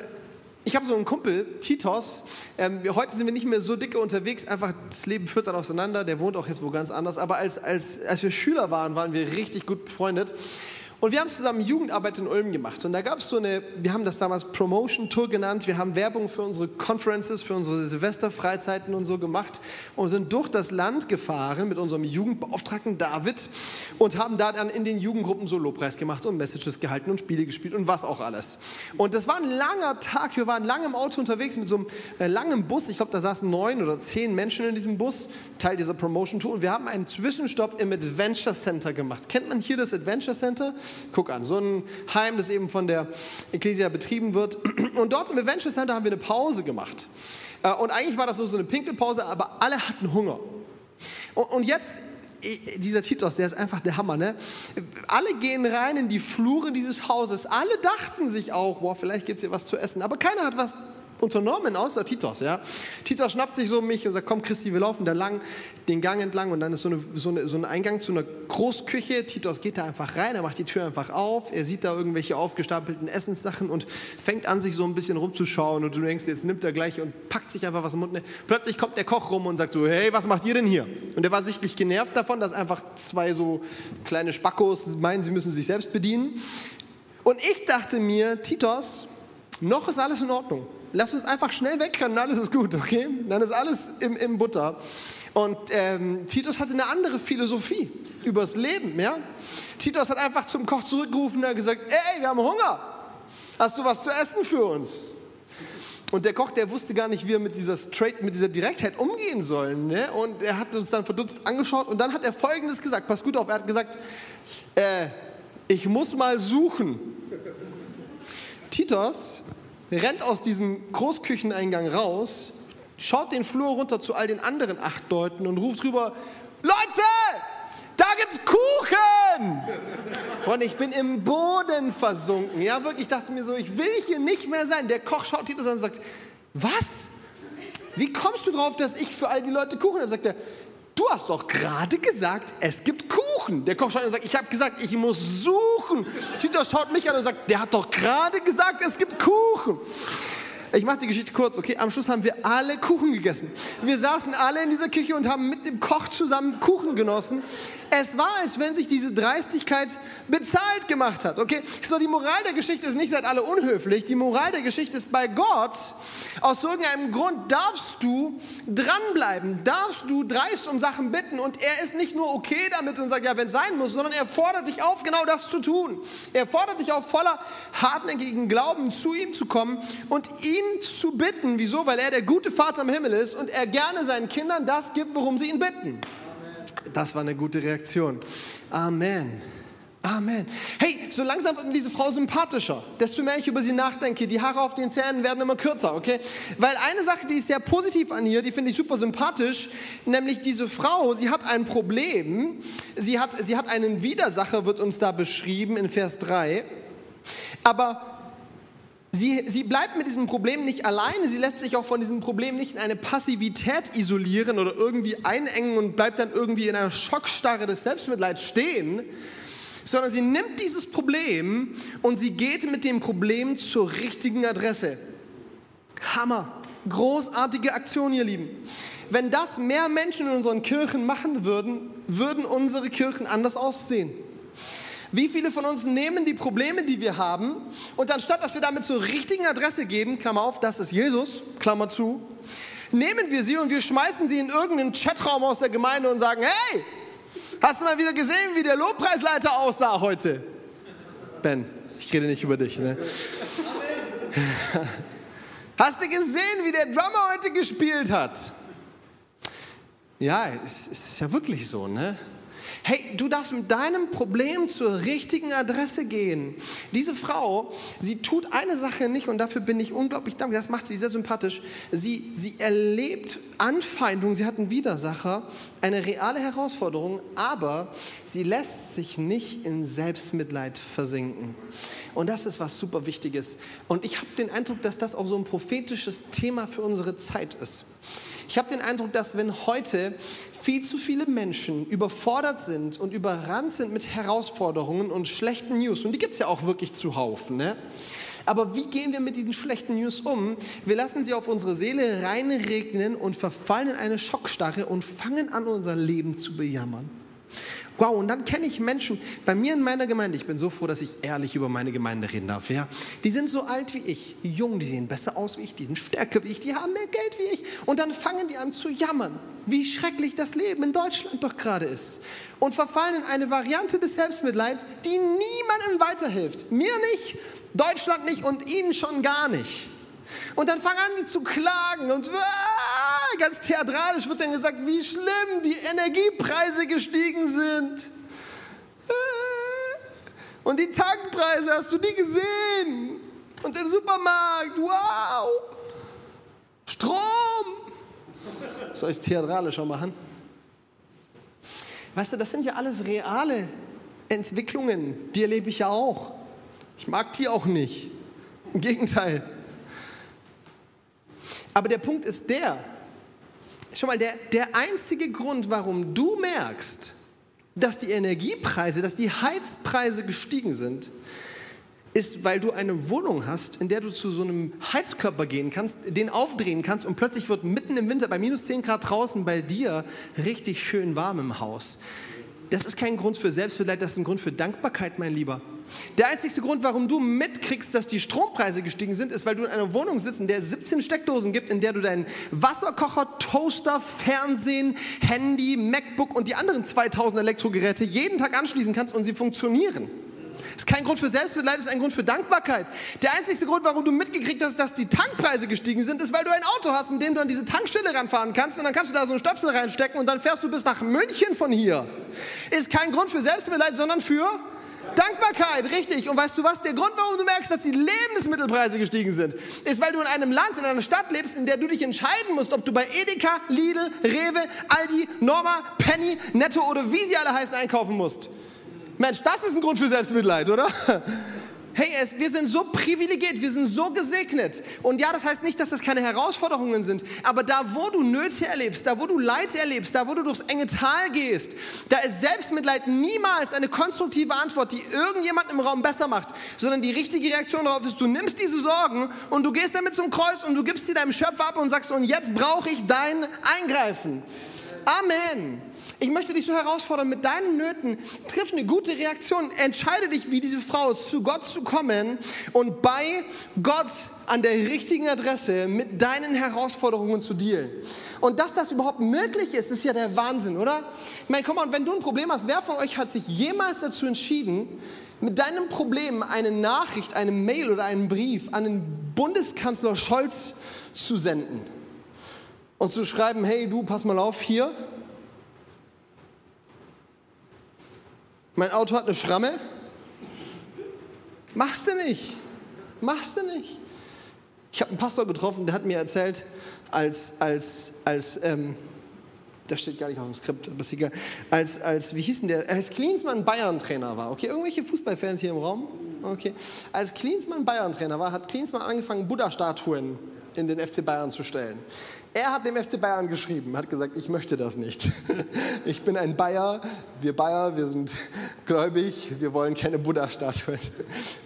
ich habe so einen Kumpel, Titos. Ähm, heute sind wir nicht mehr so dicke unterwegs, einfach das Leben führt dann auseinander. Der wohnt auch jetzt wo ganz anders. Aber als, als, als wir Schüler waren, waren wir richtig gut befreundet. Und wir haben zusammen Jugendarbeit in Ulm gemacht. Und da gab es so eine, wir haben das damals Promotion Tour genannt. Wir haben Werbung für unsere Conferences, für unsere Silvesterfreizeiten und so gemacht und sind durch das Land gefahren mit unserem Jugendbeauftragten David und haben da dann in den Jugendgruppen so Lobpreis gemacht und Messages gehalten und Spiele gespielt und was auch alles. Und das war ein langer Tag. Wir waren lange im Auto unterwegs mit so einem äh, langen Bus. Ich glaube, da saßen neun oder zehn Menschen in diesem Bus, Teil dieser Promotion Tour. Und wir haben einen Zwischenstopp im Adventure Center gemacht. Kennt man hier das Adventure Center? Guck an, so ein Heim, das eben von der Ecclesia betrieben wird. Und dort im Adventure Center haben wir eine Pause gemacht. Äh, und eigentlich war das so eine Pinkelpause, aber alle hatten Hunger. Und jetzt dieser Titus, der ist einfach der Hammer. Ne? Alle gehen rein in die Flure dieses Hauses. Alle dachten sich auch, boah, vielleicht gibt es hier was zu essen. Aber keiner hat was unternommen, außer Titos. Ja? Titos schnappt sich so mich und sagt, komm Christi, wir laufen da lang, den Gang entlang und dann ist so, eine, so, eine, so ein Eingang zu einer Großküche. Titos geht da einfach rein, er macht die Tür einfach auf, er sieht da irgendwelche aufgestapelten Essenssachen und fängt an, sich so ein bisschen rumzuschauen und du denkst, jetzt nimmt er gleich und packt sich einfach was im Mund. Plötzlich kommt der Koch rum und sagt so, hey, was macht ihr denn hier? Und er war sichtlich genervt davon, dass einfach zwei so kleine Spackos meinen, sie müssen sich selbst bedienen. Und ich dachte mir, Titos, noch ist alles in Ordnung lass uns einfach schnell wegrennen, alles ist gut, okay? Dann ist alles im, im Butter. Und ähm, Titus hatte eine andere Philosophie übers Leben, ja? Titus hat einfach zum Koch zurückgerufen und hat gesagt, ey, wir haben Hunger. Hast du was zu essen für uns? Und der Koch, der wusste gar nicht, wie er mit dieser Straight, mit dieser Direktheit umgehen soll. Ne? Und er hat uns dann verdutzt angeschaut und dann hat er Folgendes gesagt. Pass gut auf, er hat gesagt, äh, ich muss mal suchen. Titus rennt aus diesem Großkücheneingang raus, schaut den Flur runter zu all den anderen acht Leuten und ruft rüber, Leute, da gibt's Kuchen! Freunde, ich bin im Boden versunken. Ja, wirklich, ich dachte mir so, ich will hier nicht mehr sein. Der Koch schaut Titus an und sagt, was? Wie kommst du drauf, dass ich für all die Leute Kuchen habe? Sagt er, du hast doch gerade gesagt, es gibt Kuchen. Der Koch schaut und sagt, ich habe gesagt, ich muss suchen. Titus schaut mich an und sagt, der hat doch gerade gesagt, es gibt Kuchen. Ich mache die Geschichte kurz, okay? Am Schluss haben wir alle Kuchen gegessen. Wir saßen alle in dieser Küche und haben mit dem Koch zusammen Kuchen genossen. Es war, als wenn sich diese Dreistigkeit bezahlt gemacht hat, okay? So, die Moral der Geschichte ist nicht, seid alle unhöflich. Die Moral der Geschichte ist, bei Gott, aus irgendeinem Grund darfst du dranbleiben, darfst du dreist um Sachen bitten und er ist nicht nur okay damit und sagt, ja, wenn es sein muss, sondern er fordert dich auf, genau das zu tun. Er fordert dich auf, voller hartnäckigen Glauben zu ihm zu kommen und ihn ihn zu bitten. Wieso? Weil er der gute Vater im Himmel ist und er gerne seinen Kindern das gibt, worum sie ihn bitten. Das war eine gute Reaktion. Amen. Amen. Hey, so langsam wird mir diese Frau sympathischer. Desto mehr ich über sie nachdenke, die Haare auf den Zähnen werden immer kürzer, okay? Weil eine Sache, die ist sehr positiv an ihr, die finde ich super sympathisch, nämlich diese Frau, sie hat ein Problem, sie hat, sie hat einen Widersacher, wird uns da beschrieben in Vers 3, aber Sie, sie bleibt mit diesem Problem nicht alleine, sie lässt sich auch von diesem Problem nicht in eine Passivität isolieren oder irgendwie einengen und bleibt dann irgendwie in einer Schockstarre des Selbstmitleids stehen, sondern sie nimmt dieses Problem und sie geht mit dem Problem zur richtigen Adresse. Hammer, großartige Aktion, ihr Lieben. Wenn das mehr Menschen in unseren Kirchen machen würden, würden unsere Kirchen anders aussehen. Wie viele von uns nehmen die Probleme, die wir haben, und anstatt dass wir damit zur richtigen Adresse geben, Klammer auf, das ist Jesus, Klammer zu, nehmen wir sie und wir schmeißen sie in irgendeinen Chatraum aus der Gemeinde und sagen, hey, hast du mal wieder gesehen, wie der Lobpreisleiter aussah heute? Ben, ich rede nicht über dich, ne? Hast du gesehen, wie der Drummer heute gespielt hat? Ja, es ist ja wirklich so, ne? Hey, du darfst mit deinem Problem zur richtigen Adresse gehen. Diese Frau, sie tut eine Sache nicht und dafür bin ich unglaublich dankbar. Das macht sie sehr sympathisch. Sie, sie erlebt Anfeindung, sie hat einen Widersacher, eine reale Herausforderung, aber sie lässt sich nicht in Selbstmitleid versinken. Und das ist was super Wichtiges. Und ich habe den Eindruck, dass das auch so ein prophetisches Thema für unsere Zeit ist. Ich habe den Eindruck, dass wenn heute viel zu viele Menschen überfordert sind und überrannt sind mit Herausforderungen und schlechten News, und die gibt es ja auch wirklich zuhauf, ne? Aber wie gehen wir mit diesen schlechten News um? Wir lassen sie auf unsere Seele reinregnen und verfallen in eine Schockstarre und fangen an, unser Leben zu bejammern. Wow, und dann kenne ich Menschen bei mir in meiner Gemeinde. Ich bin so froh, dass ich ehrlich über meine Gemeinde reden darf. Ja? Die sind so alt wie ich, jung, die sehen besser aus wie ich, die sind stärker wie ich, die haben mehr Geld wie ich. Und dann fangen die an zu jammern, wie schrecklich das Leben in Deutschland doch gerade ist. Und verfallen in eine Variante des Selbstmitleids, die niemandem weiterhilft. Mir nicht, Deutschland nicht und ihnen schon gar nicht. Und dann fangen an die zu klagen und ah, ganz theatralisch wird dann gesagt, wie schlimm die Energiepreise gestiegen sind. Ah, und die Tankpreise hast du nie gesehen. Und im Supermarkt, wow. Strom. Soll ich es theatralischer machen? Weißt du, das sind ja alles reale Entwicklungen. Die erlebe ich ja auch. Ich mag die auch nicht. Im Gegenteil. Aber der Punkt ist der, schon mal, der, der einzige Grund, warum du merkst, dass die Energiepreise, dass die Heizpreise gestiegen sind, ist, weil du eine Wohnung hast, in der du zu so einem Heizkörper gehen kannst, den aufdrehen kannst und plötzlich wird mitten im Winter bei minus 10 Grad draußen bei dir richtig schön warm im Haus. Das ist kein Grund für Selbstmitleid, das ist ein Grund für Dankbarkeit, mein Lieber. Der einzige Grund, warum du mitkriegst, dass die Strompreise gestiegen sind, ist, weil du in einer Wohnung sitzt, in der es 17 Steckdosen gibt, in der du deinen Wasserkocher, Toaster, Fernsehen, Handy, MacBook und die anderen 2000 Elektrogeräte jeden Tag anschließen kannst und sie funktionieren. Ist kein Grund für Selbstmitleid, ist ein Grund für Dankbarkeit. Der einzige Grund, warum du mitgekriegt hast, dass die Tankpreise gestiegen sind, ist, weil du ein Auto hast, mit dem du an diese Tankstelle ranfahren kannst und dann kannst du da so einen Stöpsel reinstecken und dann fährst du bis nach München von hier. Ist kein Grund für Selbstmitleid, sondern für Dankbarkeit, richtig. Und weißt du was? Der Grund, warum du merkst, dass die Lebensmittelpreise gestiegen sind, ist, weil du in einem Land, in einer Stadt lebst, in der du dich entscheiden musst, ob du bei Edeka, Lidl, Rewe, Aldi, Norma, Penny, Netto oder wie sie alle heißen einkaufen musst. Mensch, das ist ein Grund für Selbstmitleid, oder? Hey, es, wir sind so privilegiert, wir sind so gesegnet. Und ja, das heißt nicht, dass das keine Herausforderungen sind, aber da, wo du Nöte erlebst, da, wo du Leid erlebst, da, wo du durchs enge Tal gehst, da ist Selbstmitleid niemals eine konstruktive Antwort, die irgendjemand im Raum besser macht, sondern die richtige Reaktion darauf ist, du nimmst diese Sorgen und du gehst damit zum Kreuz und du gibst sie deinem Schöpfer ab und sagst, und jetzt brauche ich dein Eingreifen. Amen. Ich möchte dich so herausfordern mit deinen Nöten. Triff eine gute Reaktion. Entscheide dich, wie diese Frau, zu Gott zu kommen und bei Gott an der richtigen Adresse mit deinen Herausforderungen zu dealen. Und dass das überhaupt möglich ist, ist ja der Wahnsinn, oder? Ich meine, komm mal, wenn du ein Problem hast, wer von euch hat sich jemals dazu entschieden, mit deinem Problem eine Nachricht, eine Mail oder einen Brief an den Bundeskanzler Scholz zu senden und zu schreiben, hey du, pass mal auf hier, Mein Auto hat eine Schramme. Machst du nicht. Machst du nicht. Ich habe einen Pastor getroffen, der hat mir erzählt, als, als, als ähm, das steht gar nicht auf dem Skript, aber ist egal, als, als wie hieß denn der, als Klinsmann Bayern-Trainer war, okay, irgendwelche Fußballfans hier im Raum? Okay. Als Klinsmann Bayern-Trainer war, hat Klinsmann angefangen, Buddha-Statuen in den FC Bayern zu stellen. Er hat dem FC Bayern geschrieben, hat gesagt, ich möchte das nicht. Ich bin ein Bayer, wir Bayer, wir sind gläubig, wir wollen keine Buddha-Statue.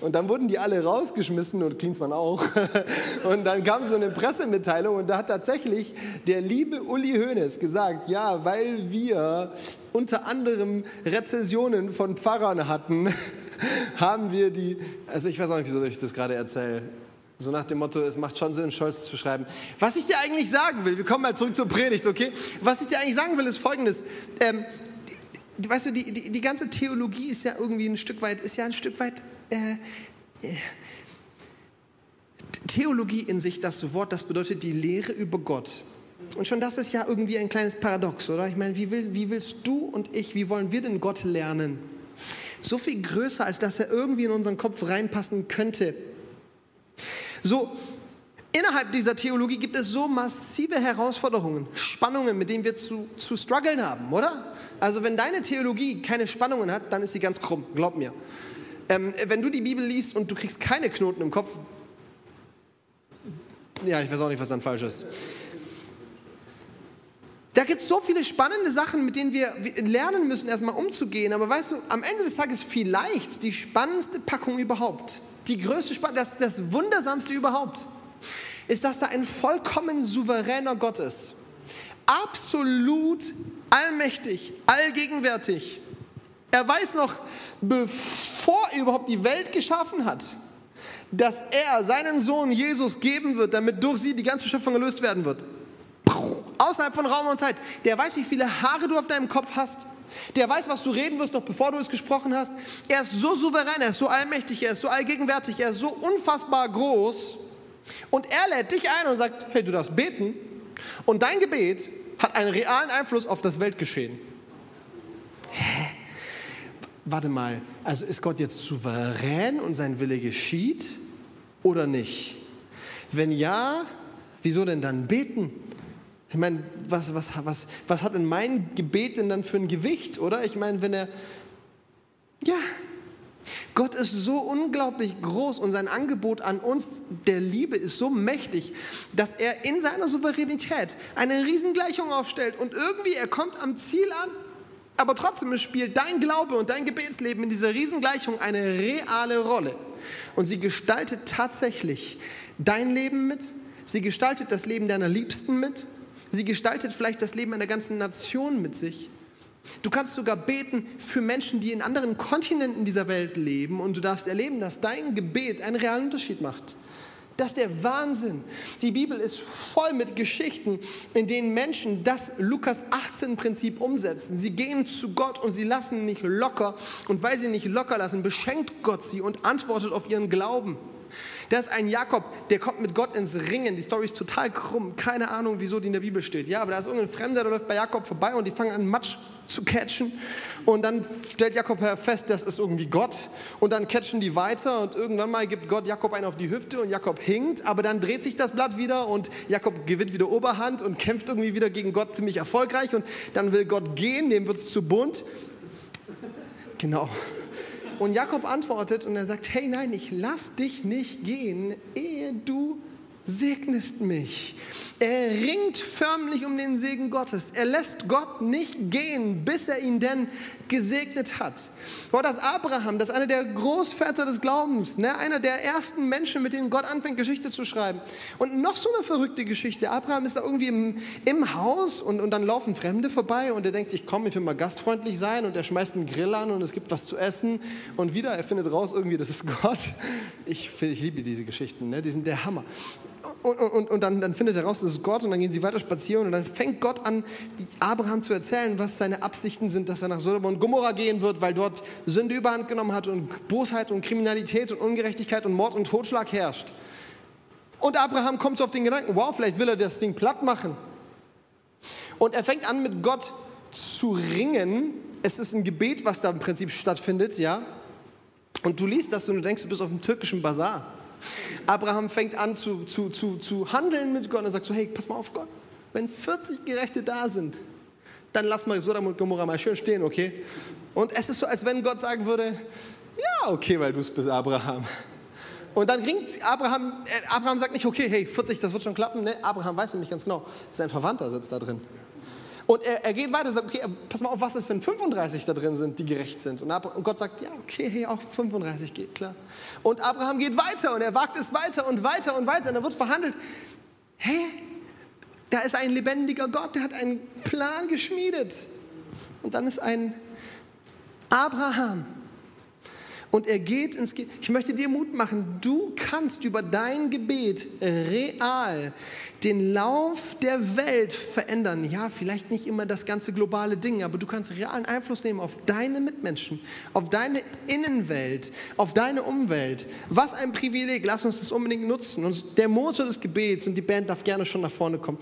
Und dann wurden die alle rausgeschmissen und Klinsmann auch. Und dann kam so eine Pressemitteilung und da hat tatsächlich der liebe Uli Hoeneß gesagt, ja, weil wir unter anderem Rezensionen von Pfarrern hatten, haben wir die, also ich weiß auch nicht, wieso ich das gerade erzähle. So nach dem Motto, es macht schon Sinn, Scholz zu schreiben. Was ich dir eigentlich sagen will, wir kommen mal zurück zur Predigt, okay? Was ich dir eigentlich sagen will, ist folgendes. Ähm, weißt du, die, die, die, ganze Theologie ist ja irgendwie ein Stück weit, ist ja ein Stück weit. Äh, äh, Theologie in sich, das Wort, das bedeutet die Lehre über Gott. und schon das ist ja irgendwie ein kleines Paradox, oder? Ich meine, wie, will, wie willst du und ich, wie wollen wir denn Gott lernen? So viel größer, als dass er irgendwie in unseren Kopf reinpassen könnte. So, innerhalb dieser Theologie gibt es so massive Herausforderungen, Spannungen, mit denen wir zu, zu strugglen haben, oder? Also wenn deine Theologie keine Spannungen hat, dann ist sie ganz krumm, glaub mir. Ähm, wenn du die Bibel liest und du kriegst keine Knoten im Kopf, ja, ich weiß auch nicht, was dann falsch ist. Da gibt es so viele spannende Sachen, mit denen wir lernen müssen, erstmal umzugehen. Aber weißt du, am Ende des Tages vielleicht die spannendste Packung überhaupt, die größte Spannung, das, das Wundersamste überhaupt, ist, dass da ein vollkommen souveräner Gott ist. Absolut allmächtig, allgegenwärtig. Er weiß noch, bevor er überhaupt die Welt geschaffen hat, dass er seinen Sohn Jesus geben wird, damit durch sie die ganze Schöpfung erlöst werden wird. Außerhalb von Raum und Zeit. Der weiß, wie viele Haare du auf deinem Kopf hast. Der weiß, was du reden wirst, noch bevor du es gesprochen hast. Er ist so souverän, er ist so allmächtig, er ist so allgegenwärtig, er ist so unfassbar groß. Und er lädt dich ein und sagt, hey, du darfst beten. Und dein Gebet hat einen realen Einfluss auf das Weltgeschehen. Hä? Warte mal, also ist Gott jetzt souverän und sein Wille geschieht oder nicht? Wenn ja, wieso denn dann beten? Ich meine, was, was, was, was hat denn mein Gebet denn dann für ein Gewicht, oder? Ich meine, wenn er, ja, Gott ist so unglaublich groß und sein Angebot an uns der Liebe ist so mächtig, dass er in seiner Souveränität eine Riesengleichung aufstellt und irgendwie er kommt am Ziel an, aber trotzdem spielt dein Glaube und dein Gebetsleben in dieser Riesengleichung eine reale Rolle. Und sie gestaltet tatsächlich dein Leben mit, sie gestaltet das Leben deiner Liebsten mit, sie gestaltet vielleicht das Leben einer ganzen Nation mit sich. Du kannst sogar beten für Menschen, die in anderen Kontinenten dieser Welt leben und du darfst erleben, dass dein Gebet einen realen Unterschied macht. Das ist der Wahnsinn. Die Bibel ist voll mit Geschichten, in denen Menschen das Lukas 18 Prinzip umsetzen. Sie gehen zu Gott und sie lassen nicht locker. Und weil sie nicht locker lassen, beschenkt Gott sie und antwortet auf ihren Glauben. Da ist ein Jakob, der kommt mit Gott ins Ringen. Die Story ist total krumm. Keine Ahnung, wieso die in der Bibel steht. Ja, aber da ist irgendein Fremder, der läuft bei Jakob vorbei und die fangen an, Matsch zu catchen. Und dann stellt Jakob fest, das ist irgendwie Gott. Und dann catchen die weiter und irgendwann mal gibt Gott Jakob einen auf die Hüfte und Jakob hinkt. Aber dann dreht sich das Blatt wieder und Jakob gewinnt wieder Oberhand und kämpft irgendwie wieder gegen Gott ziemlich erfolgreich. Und dann will Gott gehen, dem wird es zu bunt. Genau. Und Jakob antwortet und er sagt, hey nein, ich lass dich nicht gehen, ehe du segnest mich. Er ringt förmlich um den Segen Gottes. Er lässt Gott nicht gehen, bis er ihn denn gesegnet hat. War das Abraham, das ist einer der Großväter des Glaubens, ne? einer der ersten Menschen, mit denen Gott anfängt, Geschichte zu schreiben. Und noch so eine verrückte Geschichte. Abraham ist da irgendwie im, im Haus und, und dann laufen Fremde vorbei und er denkt sich, komm, ich will mal gastfreundlich sein und er schmeißt einen Grill an und es gibt was zu essen und wieder, er findet raus irgendwie, das ist Gott. Ich, ich liebe diese Geschichten, ne? die sind der Hammer und, und, und dann, dann, findet er raus, das ist Gott und dann gehen sie weiter spazieren und dann fängt Gott an, Abraham zu erzählen, was seine Absichten sind, dass er nach Sodom und Gomorra gehen wird, weil dort Sünde überhand genommen hat und Bosheit und Kriminalität und Ungerechtigkeit und Mord und Totschlag herrscht. Und Abraham kommt auf den Gedanken, wow, vielleicht will er das Ding platt machen. Und er fängt an, mit Gott zu ringen. Es ist ein Gebet, was da im Prinzip stattfindet, ja. Und du liest das und du denkst, du bist auf dem türkischen Bazar. Abraham fängt an zu, zu, zu, zu handeln mit Gott und sagt so, hey, pass mal auf Gott, wenn 40 Gerechte da sind, dann lass mal Sodom und Gomorra mal schön stehen, okay? Und es ist so, als wenn Gott sagen würde, ja, okay, weil du es bist, Abraham. Und dann ringt Abraham, äh, Abraham sagt nicht, okay, hey, 40, das wird schon klappen. Ne? Abraham weiß nämlich ganz genau, sein Verwandter sitzt da drin. Und er, er geht weiter und sagt, okay, pass mal auf, was ist, wenn 35 da drin sind, die gerecht sind? Und, Abraham, und Gott sagt, ja, okay, hey, auch 35 geht, klar. Und Abraham geht weiter und er wagt es weiter und weiter und weiter und er wird verhandelt. Hä? Da ist ein lebendiger Gott, der hat einen Plan geschmiedet. Und dann ist ein Abraham, und er geht ins Gebet. Ich möchte dir Mut machen, du kannst über dein Gebet real den Lauf der Welt verändern. Ja, vielleicht nicht immer das ganze globale Ding, aber du kannst realen Einfluss nehmen auf deine Mitmenschen, auf deine Innenwelt, auf deine Umwelt. Was ein Privileg, lass uns das unbedingt nutzen. Und der Motor des Gebets, und die Band darf gerne schon nach vorne kommen,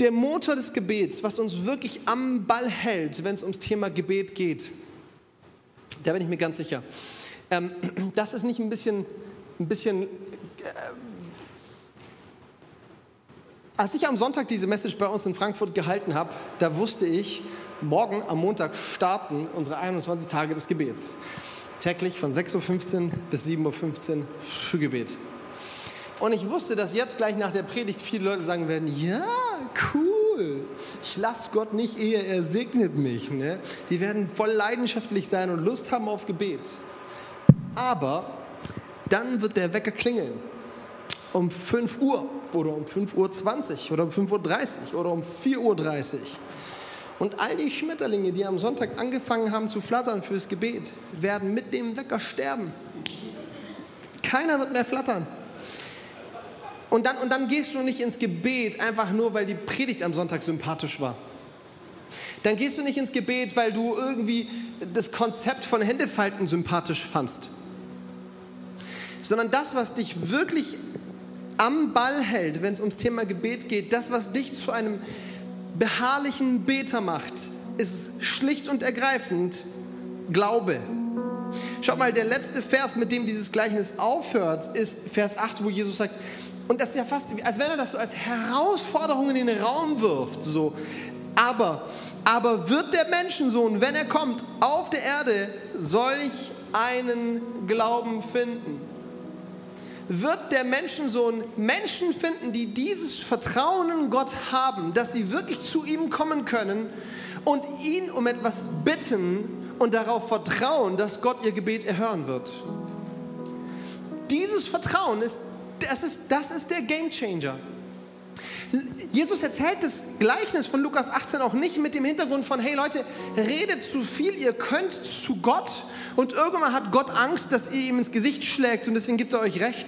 der Motor des Gebets, was uns wirklich am Ball hält, wenn es ums Thema Gebet geht, da bin ich mir ganz sicher, ähm, das ist nicht ein bisschen, ein bisschen äh, als ich am Sonntag diese Message bei uns in Frankfurt gehalten habe, da wusste ich, morgen am Montag starten unsere 21 Tage des Gebets. Täglich von 6.15 Uhr bis 7.15 Uhr Frühgebet. Und ich wusste, dass jetzt gleich nach der Predigt viele Leute sagen werden, ja, cool, ich lasse Gott nicht, ehe er segnet mich. Ne? Die werden voll leidenschaftlich sein und Lust haben auf Gebet. Aber dann wird der Wecker klingeln um 5 Uhr oder um 5.20 Uhr oder um 5.30 Uhr oder um 4.30 Uhr. Und all die Schmetterlinge, die am Sonntag angefangen haben zu flattern fürs Gebet, werden mit dem Wecker sterben. Keiner wird mehr flattern. Und dann, und dann gehst du nicht ins Gebet einfach nur, weil die Predigt am Sonntag sympathisch war. Dann gehst du nicht ins Gebet, weil du irgendwie das Konzept von Händefalten sympathisch fandst. Sondern das, was dich wirklich am Ball hält, wenn es ums Thema Gebet geht, das, was dich zu einem beharrlichen Beter macht, ist schlicht und ergreifend Glaube. Schaut mal, der letzte Vers, mit dem dieses Gleichnis aufhört, ist Vers 8, wo Jesus sagt, und das ist ja fast, als wenn er das so als Herausforderung in den Raum wirft, so. Aber, aber wird der Menschensohn, wenn er kommt, auf der Erde, solch einen Glauben finden? wird der Menschensohn Menschen finden, die dieses Vertrauen in Gott haben, dass sie wirklich zu ihm kommen können und ihn um etwas bitten und darauf vertrauen, dass Gott ihr Gebet erhören wird. Dieses Vertrauen ist, das ist, das ist der Game Changer. Jesus erzählt das Gleichnis von Lukas 18 auch nicht mit dem Hintergrund von, hey Leute, redet zu viel, ihr könnt zu Gott und irgendwann hat Gott Angst, dass ihr ihm ins Gesicht schlägt und deswegen gibt er euch recht.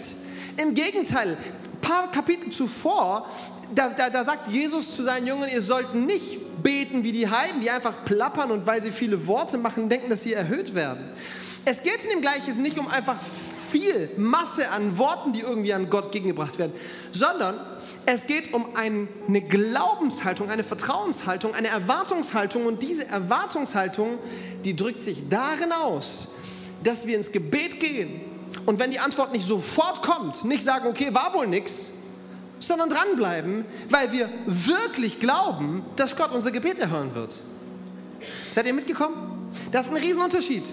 Im Gegenteil, ein paar Kapitel zuvor, da, da, da sagt Jesus zu seinen Jüngern, ihr sollt nicht beten wie die Heiden, die einfach plappern und weil sie viele Worte machen, denken, dass sie erhöht werden. Es geht in dem Gleichnis nicht um einfach viel Masse an Worten, die irgendwie an Gott gegengebracht werden, sondern es geht um eine Glaubenshaltung, eine Vertrauenshaltung, eine Erwartungshaltung und diese Erwartungshaltung, die drückt sich darin aus, dass wir ins Gebet gehen und wenn die Antwort nicht sofort kommt, nicht sagen, okay, war wohl nichts, sondern dranbleiben, weil wir wirklich glauben, dass Gott unser Gebet erhören wird. Seid ihr mitgekommen? Das ist ein Riesenunterschied.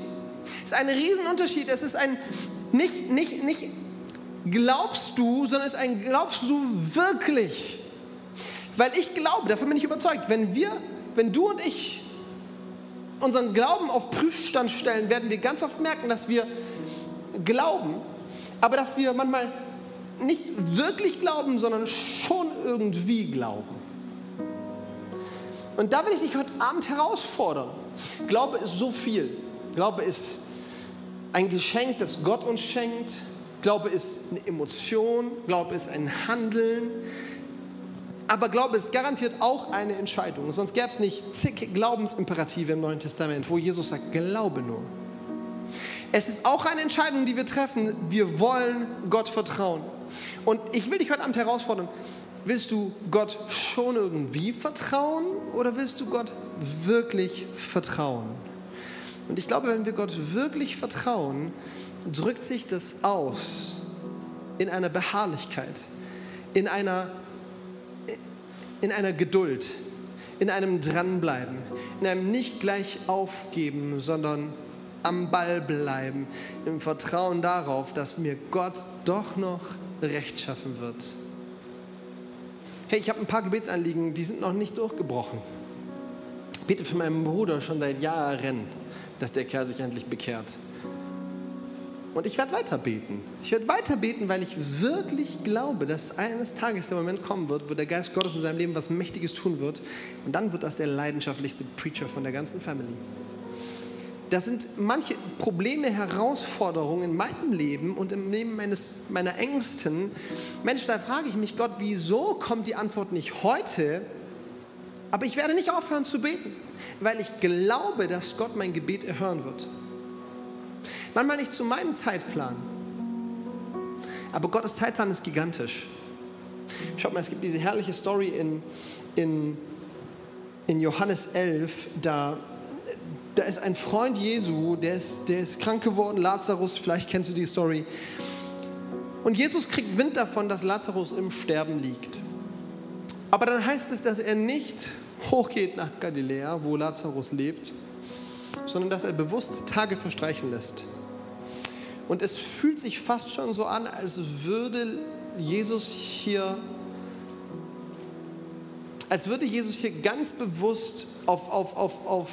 Es ist ein Riesenunterschied. Es ist ein nicht, nicht, nicht glaubst du, sondern ist ein glaubst du wirklich. Weil ich glaube, davon bin ich überzeugt, wenn wir, wenn du und ich unseren Glauben auf Prüfstand stellen, werden wir ganz oft merken, dass wir glauben, aber dass wir manchmal nicht wirklich glauben, sondern schon irgendwie glauben. Und da will ich dich heute Abend herausfordern. Glaube ist so viel. Glaube ist ein Geschenk, das Gott uns schenkt. Glaube ist eine Emotion, Glaube ist ein Handeln. Aber Glaube ist garantiert auch eine Entscheidung. Sonst gäbe es nicht zig Glaubensimperative im Neuen Testament, wo Jesus sagt, glaube nur. Es ist auch eine Entscheidung, die wir treffen. Wir wollen Gott vertrauen. Und ich will dich heute Abend herausfordern. Willst du Gott schon irgendwie vertrauen oder willst du Gott wirklich vertrauen? Und ich glaube, wenn wir Gott wirklich vertrauen, drückt sich das aus in einer Beharrlichkeit, in einer, in einer Geduld, in einem Dranbleiben, in einem nicht gleich aufgeben, sondern am Ball bleiben, im Vertrauen darauf, dass mir Gott doch noch Recht schaffen wird. Hey, ich habe ein paar Gebetsanliegen, die sind noch nicht durchgebrochen. Ich bete für meinen Bruder schon seit Jahren, dass der Kerl sich endlich bekehrt. Und ich werde weiter beten. Ich werde weiter beten, weil ich wirklich glaube, dass eines Tages der Moment kommen wird, wo der Geist Gottes in seinem Leben was Mächtiges tun wird. Und dann wird das der leidenschaftlichste Preacher von der ganzen Family. Das sind manche Probleme, Herausforderungen in meinem Leben und im Leben meines, meiner Ängsten. Mensch, da frage ich mich, Gott, wieso kommt die Antwort nicht heute? Aber ich werde nicht aufhören zu beten, weil ich glaube, dass Gott mein Gebet erhören wird. Manchmal nicht zu meinem Zeitplan. Aber Gottes Zeitplan ist gigantisch. Schaut mal, es gibt diese herrliche Story in, in, in Johannes 11, da, da ist ein Freund Jesu, der ist, der ist krank geworden, Lazarus, vielleicht kennst du die Story. Und Jesus kriegt Wind davon, dass Lazarus im Sterben liegt. Aber dann heißt es, dass er nicht hochgeht nach Galiläa, wo Lazarus lebt, sondern dass er bewusst Tage verstreichen lässt. Und es fühlt sich fast schon so an, als würde Jesus hier, als würde Jesus hier ganz bewusst auf, auf, auf, auf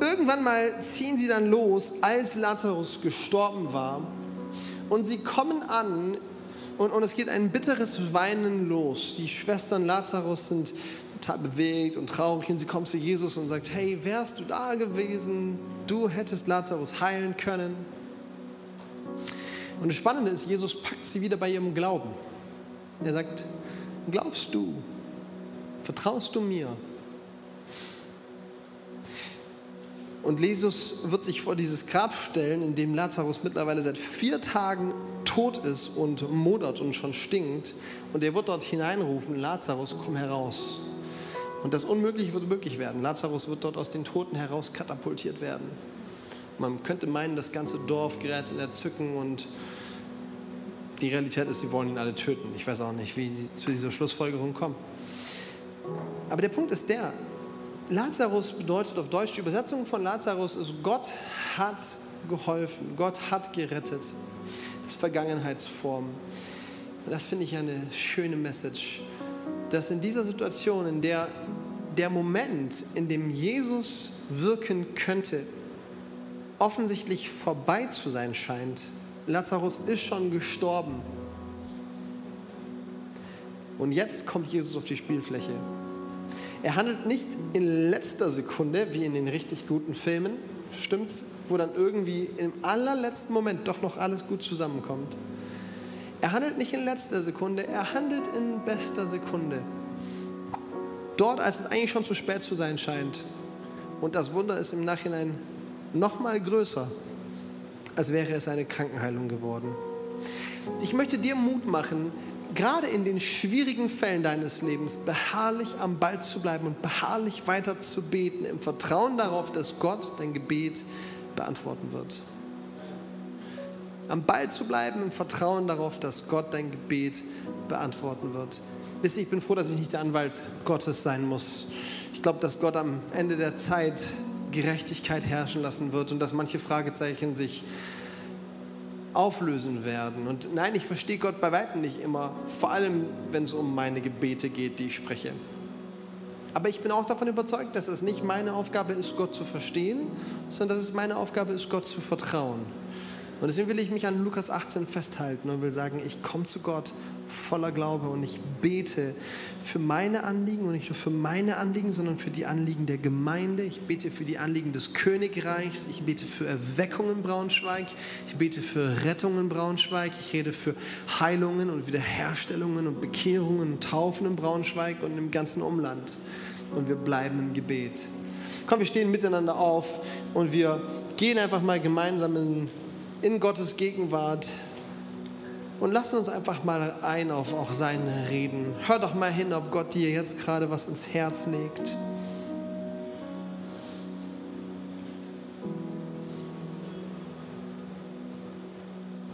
irgendwann mal ziehen sie dann los, als Lazarus gestorben war. Und sie kommen an und, und es geht ein bitteres Weinen los. Die Schwestern Lazarus sind bewegt und traurig und sie kommen zu Jesus und sagt, hey, wärst du da gewesen? Du hättest Lazarus heilen können. Und das Spannende ist, Jesus packt sie wieder bei ihrem Glauben. Er sagt, glaubst du? Vertraust du mir? Und Jesus wird sich vor dieses Grab stellen, in dem Lazarus mittlerweile seit vier Tagen tot ist und modert und schon stinkt. Und er wird dort hineinrufen, Lazarus, komm heraus. Und das Unmögliche wird möglich werden. Lazarus wird dort aus den Toten heraus katapultiert werden. Man könnte meinen, das ganze Dorf gerät in Erzücken und die Realität ist, sie wollen ihn alle töten. Ich weiß auch nicht, wie sie zu dieser Schlussfolgerung kommen. Aber der Punkt ist der, Lazarus bedeutet auf Deutsch, die Übersetzung von Lazarus ist, Gott hat geholfen, Gott hat gerettet. Das ist Vergangenheitsform. Und das finde ich eine schöne Message, dass in dieser Situation, in der der Moment, in dem Jesus wirken könnte, offensichtlich vorbei zu sein scheint. Lazarus ist schon gestorben. Und jetzt kommt Jesus auf die Spielfläche. Er handelt nicht in letzter Sekunde, wie in den richtig guten Filmen, stimmt's, wo dann irgendwie im allerletzten Moment doch noch alles gut zusammenkommt. Er handelt nicht in letzter Sekunde, er handelt in bester Sekunde. Dort, als es eigentlich schon zu spät zu sein scheint. Und das Wunder ist im Nachhinein noch mal größer, als wäre es eine Krankenheilung geworden. Ich möchte dir Mut machen, gerade in den schwierigen Fällen deines Lebens beharrlich am Ball zu bleiben und beharrlich weiter zu beten, im Vertrauen darauf, dass Gott dein Gebet beantworten wird. Am Ball zu bleiben, im Vertrauen darauf, dass Gott dein Gebet beantworten wird. Wisst ihr, ich bin froh, dass ich nicht der Anwalt Gottes sein muss. Ich glaube, dass Gott am Ende der Zeit Gerechtigkeit herrschen lassen wird und dass manche Fragezeichen sich auflösen werden. Und nein, ich verstehe Gott bei weitem nicht immer, vor allem wenn es um meine Gebete geht, die ich spreche. Aber ich bin auch davon überzeugt, dass es nicht meine Aufgabe ist, Gott zu verstehen, sondern dass es meine Aufgabe ist, Gott zu vertrauen. Und deswegen will ich mich an Lukas 18 festhalten und will sagen, ich komme zu Gott voller Glaube und ich bete für meine Anliegen und nicht nur für meine Anliegen, sondern für die Anliegen der Gemeinde. Ich bete für die Anliegen des Königreichs. Ich bete für Erweckung in Braunschweig. Ich bete für Rettung in Braunschweig. Ich rede für Heilungen und Wiederherstellungen und Bekehrungen und Taufen in Braunschweig und im ganzen Umland. Und wir bleiben im Gebet. Komm, wir stehen miteinander auf und wir gehen einfach mal gemeinsam in, in Gottes Gegenwart und lassen uns einfach mal ein auf auch seine Reden. Hör doch mal hin, ob Gott dir jetzt gerade was ins Herz legt.